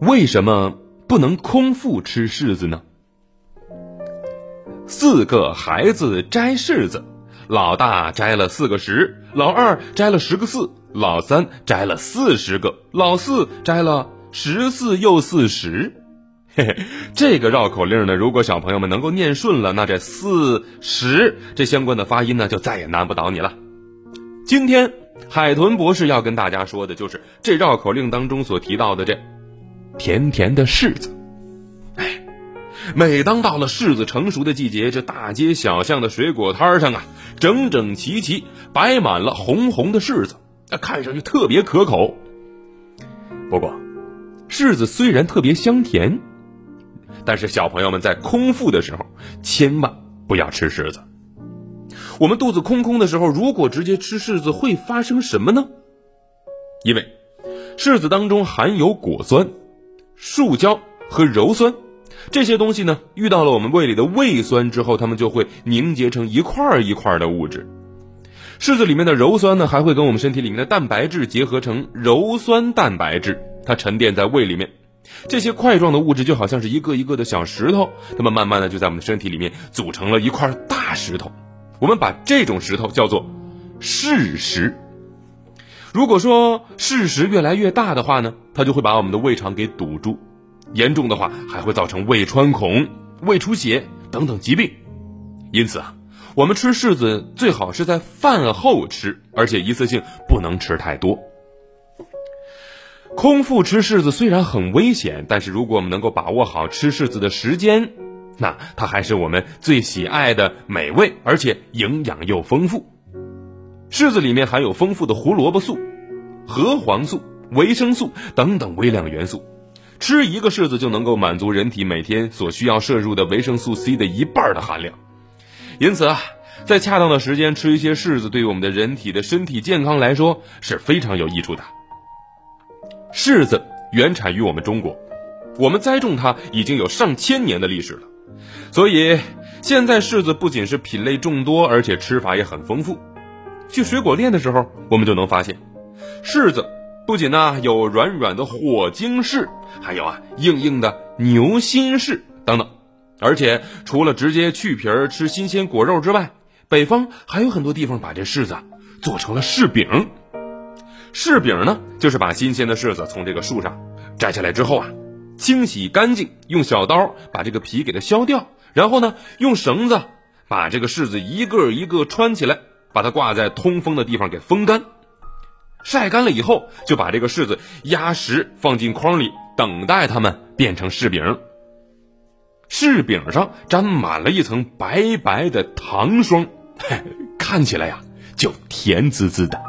为什么不能空腹吃柿子呢？四个孩子摘柿子，老大摘了四个十，老二摘了十个四，老三摘了四十个，老四摘了十四又四十。嘿嘿，这个绕口令呢，如果小朋友们能够念顺了，那这四十这相关的发音呢，就再也难不倒你了。今天海豚博士要跟大家说的就是这绕口令当中所提到的这甜甜的柿子。哎，每当到了柿子成熟的季节，这大街小巷的水果摊上啊，整整齐齐摆满了红红的柿子，那看上去特别可口。不过，柿子虽然特别香甜。但是小朋友们在空腹的时候，千万不要吃柿子。我们肚子空空的时候，如果直接吃柿子，会发生什么呢？因为柿子当中含有果酸、树胶和鞣酸这些东西呢，遇到了我们胃里的胃酸之后，它们就会凝结成一块儿一块儿的物质。柿子里面的鞣酸呢，还会跟我们身体里面的蛋白质结合成鞣酸蛋白质，它沉淀在胃里面。这些块状的物质就好像是一个一个的小石头，它们慢慢的就在我们的身体里面组成了一块大石头。我们把这种石头叫做柿石。如果说柿石越来越大的话呢，它就会把我们的胃肠给堵住，严重的话还会造成胃穿孔、胃出血等等疾病。因此啊，我们吃柿子最好是在饭后吃，而且一次性不能吃太多。空腹吃柿子虽然很危险，但是如果我们能够把握好吃柿子的时间，那它还是我们最喜爱的美味，而且营养又丰富。柿子里面含有丰富的胡萝卜素、核黄素、维生素等等微量元素，吃一个柿子就能够满足人体每天所需要摄入的维生素 C 的一半的含量。因此啊，在恰当的时间吃一些柿子，对于我们的人体的身体健康来说是非常有益处的。柿子原产于我们中国，我们栽种它已经有上千年的历史了，所以现在柿子不仅是品类众多，而且吃法也很丰富。去水果店的时候，我们就能发现，柿子不仅呢有软软的火晶柿，还有啊硬硬的牛心柿等等，而且除了直接去皮儿吃新鲜果肉之外，北方还有很多地方把这柿子做成了柿饼。柿饼呢，就是把新鲜的柿子从这个树上摘下来之后啊，清洗干净，用小刀把这个皮给它削掉，然后呢，用绳子把这个柿子一个一个穿起来，把它挂在通风的地方给风干，晒干了以后，就把这个柿子压实放进筐里，等待它们变成柿饼。柿饼上沾满了一层白白的糖霜，看起来呀，就甜滋滋的。